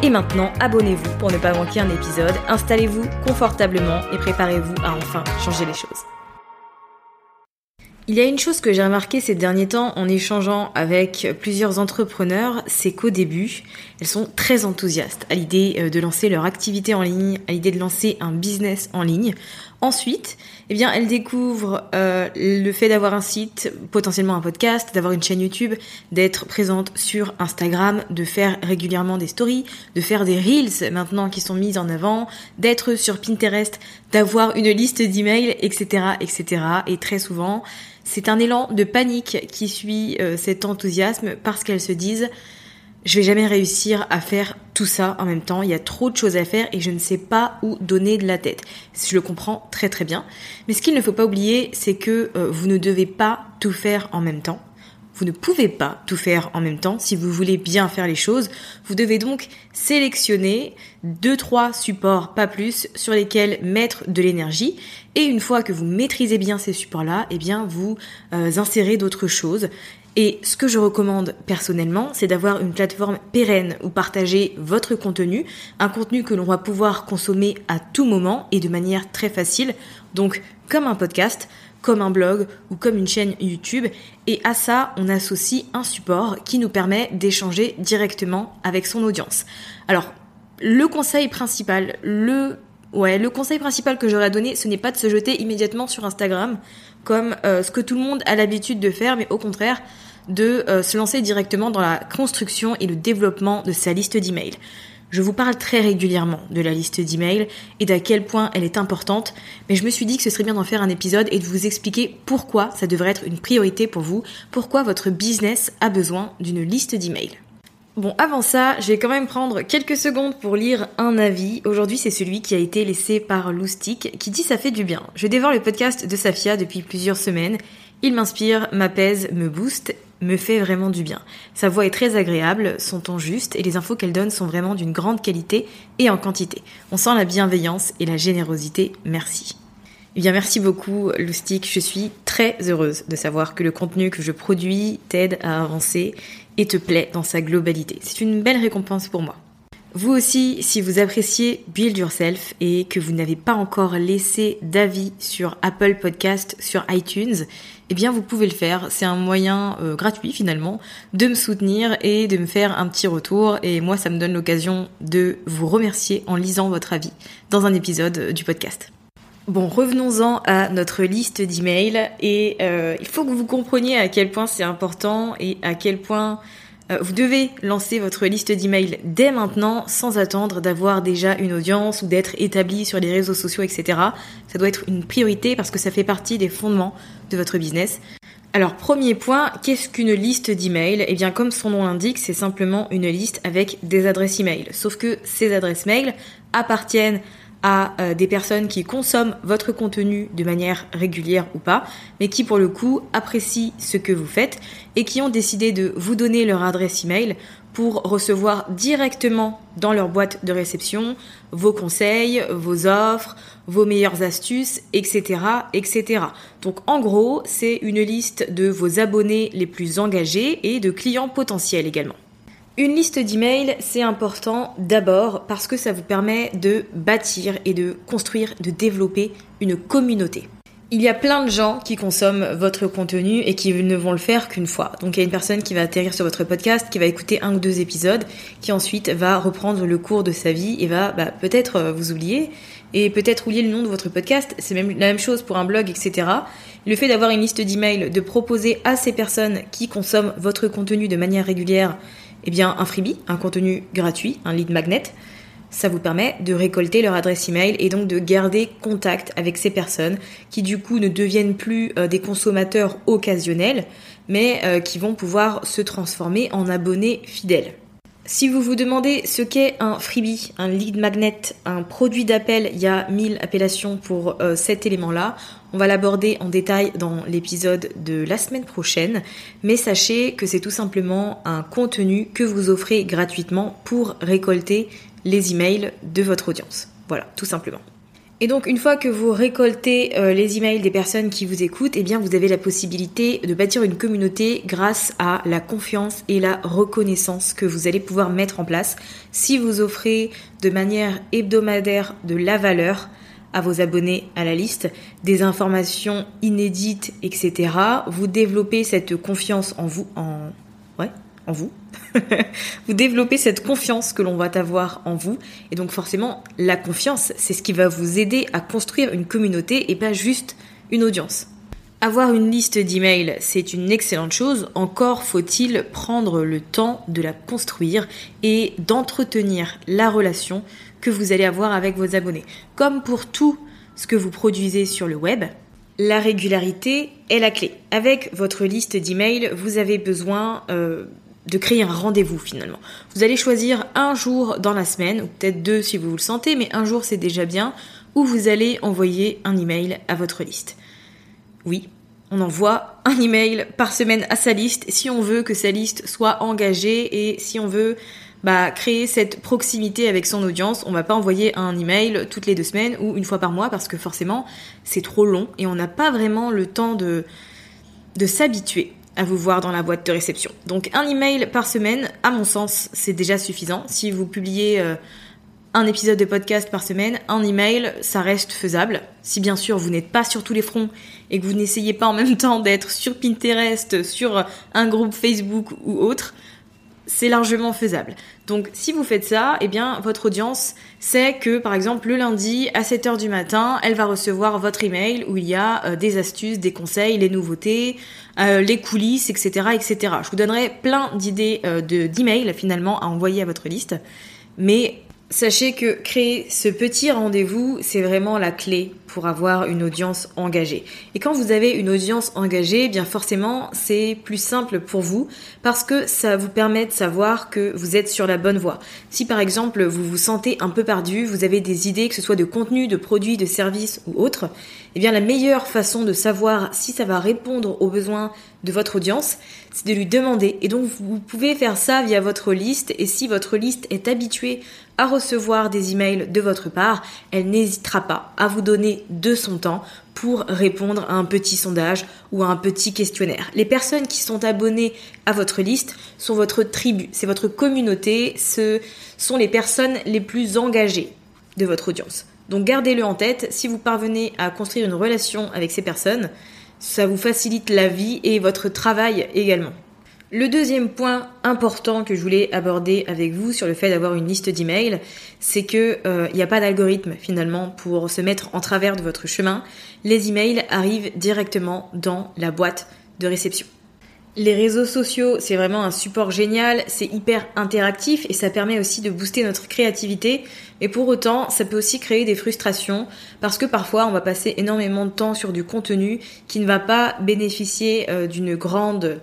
Et maintenant, abonnez-vous pour ne pas manquer un épisode, installez-vous confortablement et préparez-vous à enfin changer les choses. Il y a une chose que j'ai remarqué ces derniers temps en échangeant avec plusieurs entrepreneurs, c'est qu'au début, elles sont très enthousiastes à l'idée euh, de lancer leur activité en ligne, à l'idée de lancer un business en ligne. Ensuite, eh bien, elles découvrent euh, le fait d'avoir un site, potentiellement un podcast, d'avoir une chaîne YouTube, d'être présente sur Instagram, de faire régulièrement des stories, de faire des reels maintenant qui sont mises en avant, d'être sur Pinterest, d'avoir une liste d'emails, etc., etc. Et très souvent, c'est un élan de panique qui suit euh, cet enthousiasme parce qu'elles se disent je vais jamais réussir à faire tout ça en même temps, il y a trop de choses à faire et je ne sais pas où donner de la tête. Je le comprends très très bien. Mais ce qu'il ne faut pas oublier, c'est que euh, vous ne devez pas tout faire en même temps. Vous ne pouvez pas tout faire en même temps si vous voulez bien faire les choses. Vous devez donc sélectionner deux, trois supports, pas plus, sur lesquels mettre de l'énergie. Et une fois que vous maîtrisez bien ces supports-là, eh bien, vous euh, insérez d'autres choses. Et ce que je recommande personnellement, c'est d'avoir une plateforme pérenne où partager votre contenu, un contenu que l'on va pouvoir consommer à tout moment et de manière très facile, donc comme un podcast, comme un blog ou comme une chaîne YouTube. Et à ça, on associe un support qui nous permet d'échanger directement avec son audience. Alors, le conseil principal, le Ouais, le conseil principal que j'aurais donné, ce n'est pas de se jeter immédiatement sur Instagram, comme euh, ce que tout le monde a l'habitude de faire, mais au contraire, de euh, se lancer directement dans la construction et le développement de sa liste d'emails. Je vous parle très régulièrement de la liste d'emails et d'à quel point elle est importante, mais je me suis dit que ce serait bien d'en faire un épisode et de vous expliquer pourquoi ça devrait être une priorité pour vous, pourquoi votre business a besoin d'une liste d'emails. Bon, avant ça, je vais quand même prendre quelques secondes pour lire un avis. Aujourd'hui, c'est celui qui a été laissé par Loustic, qui dit ça fait du bien. Je dévore le podcast de Safia depuis plusieurs semaines. Il m'inspire, m'apaise, me booste, me fait vraiment du bien. Sa voix est très agréable, son ton juste et les infos qu'elle donne sont vraiment d'une grande qualité et en quantité. On sent la bienveillance et la générosité. Merci. Eh bien, merci beaucoup, Loustic. Je suis très heureuse de savoir que le contenu que je produis t'aide à avancer et te plaît dans sa globalité. C'est une belle récompense pour moi. Vous aussi, si vous appréciez Build Yourself et que vous n'avez pas encore laissé d'avis sur Apple Podcast, sur iTunes, eh bien vous pouvez le faire. C'est un moyen euh, gratuit finalement de me soutenir et de me faire un petit retour. Et moi, ça me donne l'occasion de vous remercier en lisant votre avis dans un épisode du podcast. Bon, revenons-en à notre liste d'emails et euh, il faut que vous compreniez à quel point c'est important et à quel point Euh, vous devez lancer votre liste d'emails dès maintenant sans attendre d'avoir déjà une audience ou d'être établi sur les réseaux sociaux, etc. Ça doit être une priorité parce que ça fait partie des fondements de votre business. Alors premier point, qu'est-ce qu'une liste d'emails? Eh bien comme son nom l'indique, c'est simplement une liste avec des adresses email. Sauf que ces adresses mail appartiennent à euh, des personnes qui consomment votre contenu de manière régulière ou pas, mais qui pour le coup apprécient ce que vous faites et qui ont décidé de vous donner leur adresse email pour recevoir directement dans leur boîte de réception vos conseils, vos offres, vos meilleures astuces, etc., etc. Donc en gros, c'est une liste de vos abonnés les plus engagés et de clients potentiels également. Une liste d'emails, c'est important d'abord parce que ça vous permet de bâtir et de construire, de développer une communauté. Il y a plein de gens qui consomment votre contenu et qui ne vont le faire qu'une fois. Donc il y a une personne qui va atterrir sur votre podcast, qui va écouter un ou deux épisodes, qui ensuite va reprendre le cours de sa vie et va bah, peut-être euh, vous oublier et peut-être oublier le nom de votre podcast. C'est même la même chose pour un blog, etc. Le fait d'avoir une liste d'emails, de proposer à ces personnes qui consomment votre contenu de manière régulière eh bien, un freebie, un contenu gratuit, un lead magnet, ça vous permet de récolter leur adresse email et donc de garder contact avec ces personnes qui du coup ne deviennent plus euh, des consommateurs occasionnels, mais euh, qui vont pouvoir se transformer en abonnés fidèles. Si vous vous demandez ce qu'est un freebie, un lead magnet, un produit d'appel, il y a mille appellations pour euh, cet élément-là. On va l'aborder en détail dans l'épisode de la semaine prochaine, mais sachez que c'est tout simplement un contenu que vous offrez gratuitement pour récolter les emails de votre audience. Voilà, tout simplement. Et donc une fois que vous récoltez euh, les emails des personnes qui vous écoutent, eh bien vous avez la possibilité de bâtir une communauté grâce à la confiance et la reconnaissance que vous allez pouvoir mettre en place si vous offrez de manière hebdomadaire de la valeur à vos abonnés à la liste, des informations inédites, etc. Vous développez cette confiance en vous, en ouais, en vous. vous développez cette confiance que l'on va avoir en vous. Et donc forcément, la confiance, c'est ce qui va vous aider à construire une communauté et pas juste une audience. Avoir une liste d'emails, c'est une excellente chose. Encore faut-il prendre le temps de la construire et d'entretenir la relation que vous allez avoir avec vos abonnés. Comme pour tout ce que vous produisez sur le web, la régularité est la clé. Avec votre liste d'emails, vous avez besoin euh, de créer un rendez-vous finalement. Vous allez choisir un jour dans la semaine, ou peut-être deux si vous le sentez, mais un jour c'est déjà bien, où vous allez envoyer un email à votre liste. Oui, on envoie un email par semaine à sa liste si on veut que sa liste soit engagée et si on veut bah, créer cette proximité avec son audience. On va pas envoyer un email toutes les deux semaines ou une fois par mois parce que forcément c'est trop long et on n'a pas vraiment le temps de, de s'habituer à vous voir dans la boîte de réception. Donc un email par semaine, à mon sens, c'est déjà suffisant. Si vous publiez euh, un épisode de podcast par semaine, un email, ça reste faisable. Si bien sûr vous n'êtes pas sur tous les fronts et que vous n'essayez pas en même temps d'être sur Pinterest, sur un groupe Facebook ou autre, c'est largement faisable. Donc si vous faites ça, eh bien votre audience sait que par exemple le lundi à 7h du matin, elle va recevoir votre email où il y a euh, des astuces, des conseils, les nouveautés, euh, les coulisses, etc., etc. Je vous donnerai plein d'idées euh, de d'emails finalement à envoyer à votre liste, mais Sachez que créer ce petit rendez-vous, c'est vraiment la clé pour avoir une audience engagée. Et quand vous avez une audience engagée, eh bien forcément, c'est plus simple pour vous parce que ça vous permet de savoir que vous êtes sur la bonne voie. Si par exemple, vous vous sentez un peu perdu, vous avez des idées que ce soit de contenu, de produits, de services ou autre, eh bien la meilleure façon de savoir si ça va répondre aux besoins de votre audience, c'est de lui demander. Et donc vous pouvez faire ça via votre liste et si votre liste est habituée à recevoir des emails de votre part, elle n'hésitera pas à vous donner de son temps pour répondre à un petit sondage ou à un petit questionnaire. Les personnes qui sont abonnées à votre liste sont votre tribu, c'est votre communauté, ce sont les personnes les plus engagées de votre audience. Donc gardez-le en tête, si vous parvenez à construire une relation avec ces personnes, ça vous facilite la vie et votre travail également. Le deuxième point important que je voulais aborder avec vous sur le fait d'avoir une liste d'emails, c'est que il euh, n'y a pas d'algorithme finalement pour se mettre en travers de votre chemin. Les emails arrivent directement dans la boîte de réception. Les réseaux sociaux, c'est vraiment un support génial, c'est hyper interactif et ça permet aussi de booster notre créativité. Mais pour autant, ça peut aussi créer des frustrations parce que parfois on va passer énormément de temps sur du contenu qui ne va pas bénéficier euh, d'une grande,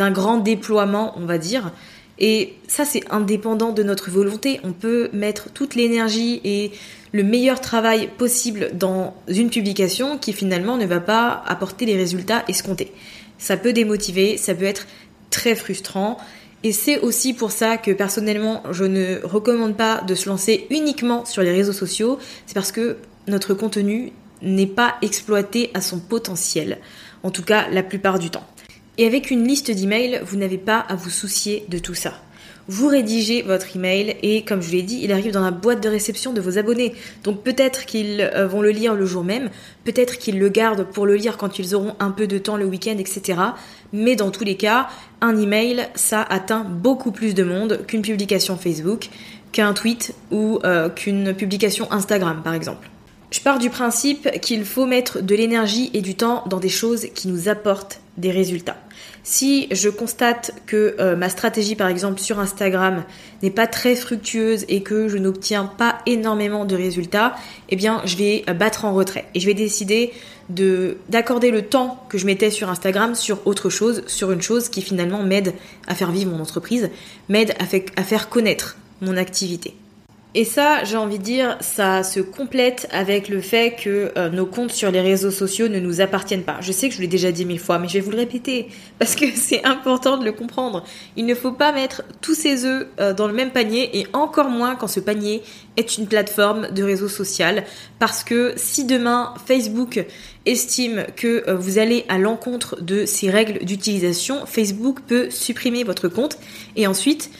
d'un grand déploiement, on va dire. Et ça, c'est indépendant de notre volonté. On peut mettre toute l'énergie et le meilleur travail possible dans une publication qui finalement ne va pas apporter les résultats escomptés ça peut démotiver, ça peut être très frustrant. Et c'est aussi pour ça que personnellement, je ne recommande pas de se lancer uniquement sur les réseaux sociaux. C'est parce que notre contenu n'est pas exploité à son potentiel. En tout cas, la plupart du temps. Et avec une liste d'emails, vous n'avez pas à vous soucier de tout ça vous rédigez votre email et comme je l'ai dit, il arrive dans la boîte de réception de vos abonnés. Donc peut-être qu'ils euh, vont le lire le jour même, peut-être qu'ils le gardent pour le lire quand ils auront un peu de temps le week-end, etc. Mais dans tous les cas, un email, ça atteint beaucoup plus de monde qu'une publication Facebook, qu'un tweet ou euh, qu'une publication Instagram par exemple. Je pars du principe qu'il faut mettre de l'énergie et du temps dans des choses qui nous apportent des résultats. Si je constate que euh, ma stratégie par exemple sur Instagram n'est pas très fructueuse et que je n'obtiens pas énormément de résultats, eh bien je vais battre en retrait et je vais décider de d'accorder le temps que je mettais sur Instagram sur autre chose, sur une chose qui finalement m'aide à faire vivre mon entreprise, m'aide à faire connaître mon activité. Et ça, j'ai envie de dire, ça se complète avec le fait que euh, nos comptes sur les réseaux sociaux ne nous appartiennent pas. Je sais que je l'ai déjà dit mille fois, mais je vais vous le répéter parce que c'est important de le comprendre. Il ne faut pas mettre tous ses œufs euh, dans le même panier et encore moins quand ce panier est une plateforme de réseau social parce que si demain Facebook estime que euh, vous allez à l'encontre de ses règles d'utilisation, Facebook peut supprimer votre compte et ensuite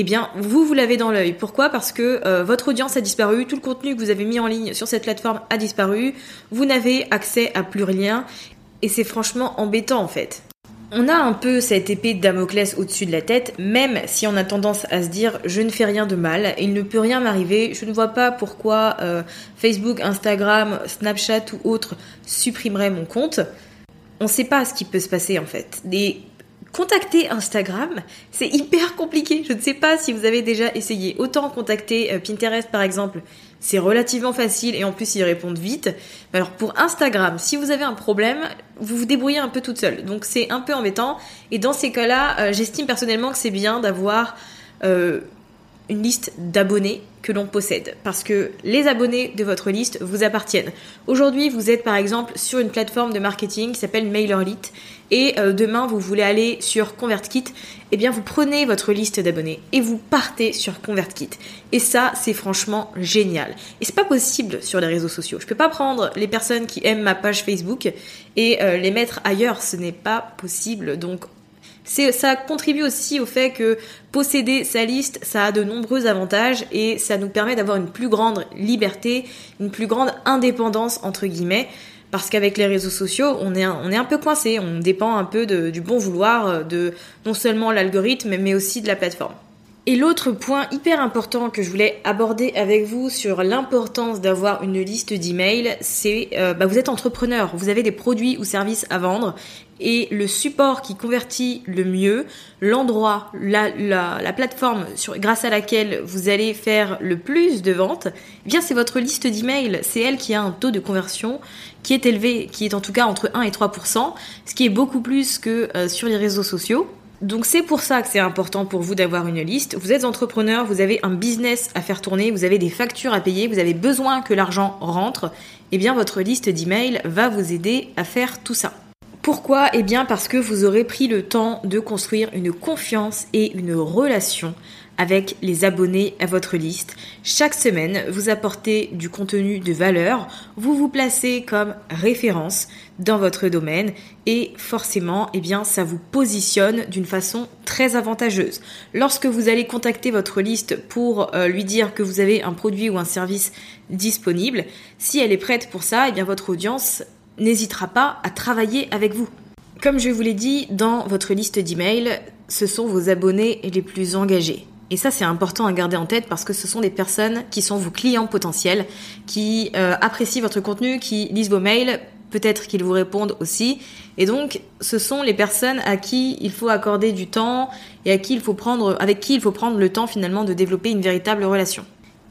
eh bien, vous, vous l'avez dans l'œil. Pourquoi? Parce que euh, votre audience a disparu, tout le contenu que vous avez mis en ligne sur cette plateforme a disparu, vous n'avez accès à plus rien, et c'est franchement embêtant en fait. On a un peu cette épée de Damoclès au-dessus de la tête, même si on a tendance à se dire je ne fais rien de mal, il ne peut rien m'arriver, je ne vois pas pourquoi euh, Facebook, Instagram, Snapchat ou autre supprimeraient mon compte. On ne sait pas ce qui peut se passer en fait. Contacter Instagram, c'est hyper compliqué. Je ne sais pas si vous avez déjà essayé. Autant contacter euh, Pinterest par exemple, c'est relativement facile et en plus ils répondent vite. Alors pour Instagram, si vous avez un problème, vous vous débrouillez un peu toute seule. Donc c'est un peu embêtant. Et dans ces cas-là, euh, j'estime personnellement que c'est bien d'avoir euh, liste d'abonnés que l'on possède parce que les abonnés de votre liste vous appartiennent. Aujourd'hui, vous êtes par exemple sur une plateforme de marketing qui s'appelle MailerLite et euh, demain vous voulez aller sur ConvertKit, eh bien vous prenez votre liste d'abonnés et vous partez sur ConvertKit. Et ça, c'est franchement génial. Et c'est pas possible sur les réseaux sociaux. Je peux pas prendre les personnes qui aiment ma page Facebook et euh, les mettre ailleurs, ce n'est pas possible. Donc ça contribue aussi au fait que posséder sa liste, ça a de nombreux avantages et ça nous permet d'avoir une plus grande liberté, une plus grande indépendance entre guillemets. Parce qu'avec les réseaux sociaux, on est, un, on est un peu coincé, on dépend un peu du bon vouloir de non seulement l'algorithme, mais aussi de la plateforme. Et l'autre point hyper important que je voulais aborder avec vous sur l'importance d'avoir une liste d'emails, c'est euh, bah vous êtes entrepreneur, vous avez des produits ou services à vendre et le support qui convertit le mieux, l'endroit, la, la, plateforme sur, grâce à laquelle vous allez faire le plus de ventes, eh bien c'est votre liste d'emails. C'est elle qui a un taux de conversion qui est élevé, qui est en tout cas entre 1 et 3%, ce qui est beaucoup plus que euh, sur les réseaux sociaux. Donc c'est pour ça que c'est important pour vous d'avoir une liste. Vous êtes entrepreneur, vous avez un business à faire tourner, vous avez des factures à payer, vous avez besoin que l'argent rentre. Eh bien votre liste d'emails va vous aider à faire tout ça. Pourquoi? Eh bien parce que vous aurez pris le temps de construire une confiance et une relation avec les abonnés à votre liste. Chaque semaine, vous apportez du contenu de valeur, vous vous placez comme référence dans votre domaine et forcément, eh bien, ça vous positionne d'une façon très avantageuse. Lorsque vous allez contacter votre liste pour euh, lui dire que vous avez un produit ou un service disponible, si elle est prête pour ça, eh bien, votre audience n'hésitera pas à travailler avec vous. Comme je vous l'ai dit, dans votre liste d'emails, ce sont vos abonnés les plus engagés. Et ça, c'est important à garder en tête parce que ce sont des personnes qui sont vos clients potentiels, qui euh, apprécient votre contenu, qui lisent vos mails peut-être qu'ils vous répondent aussi. Et donc, ce sont les personnes à qui il faut accorder du temps et à qui il faut prendre, avec qui il faut prendre le temps finalement de développer une véritable relation.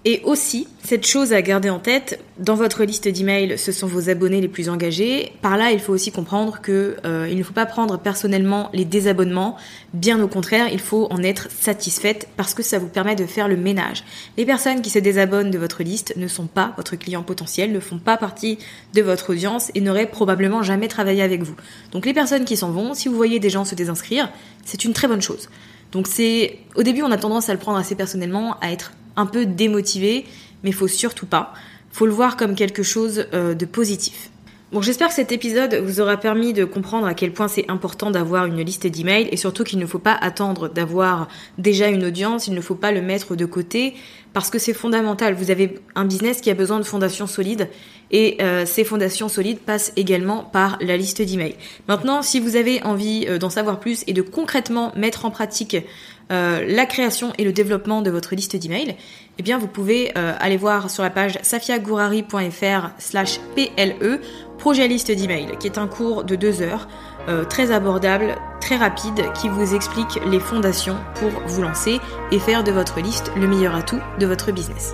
Et aussi, cette chose à garder en tête, dans votre liste d'emails, ce sont vos abonnés les plus engagés. Par là, il faut aussi comprendre que euh, ne faut pas prendre personnellement les désabonnements. Bien au contraire, il faut en être satisfaite parce que ça vous permet de faire le ménage. Les personnes qui se désabonnent de votre liste ne sont pas votre client potentiel, ne font pas partie de votre audience et n'auraient probablement jamais travaillé avec vous. Donc les personnes qui s'en vont, si vous voyez des gens se désinscrire, c'est une très bonne chose. Donc c'est au début on a tendance à le prendre assez personnellement, à être un peu démotivé, mais faut surtout pas. Faut le voir comme quelque chose euh, de positif. Bon, j'espère que cet épisode vous aura permis de comprendre à quel point c'est important d'avoir une liste d'emails et surtout qu'il ne faut pas attendre d'avoir déjà une audience, il ne faut pas le mettre de côté parce que c'est fondamental. Vous avez un business qui a besoin de fondations solides et euh, ces fondations solides passent également par la liste d'emails. Maintenant, si vous avez envie euh, d'en savoir plus et de concrètement mettre en pratique euh, la création et le développement de votre liste d'emails, eh bien vous pouvez euh, aller voir sur la page safiagourari.fr slash PLE projet liste d'emails, qui est un cours de deux heures, euh, très abordable, très rapide, qui vous explique les fondations pour vous lancer et faire de votre liste le meilleur atout de votre business.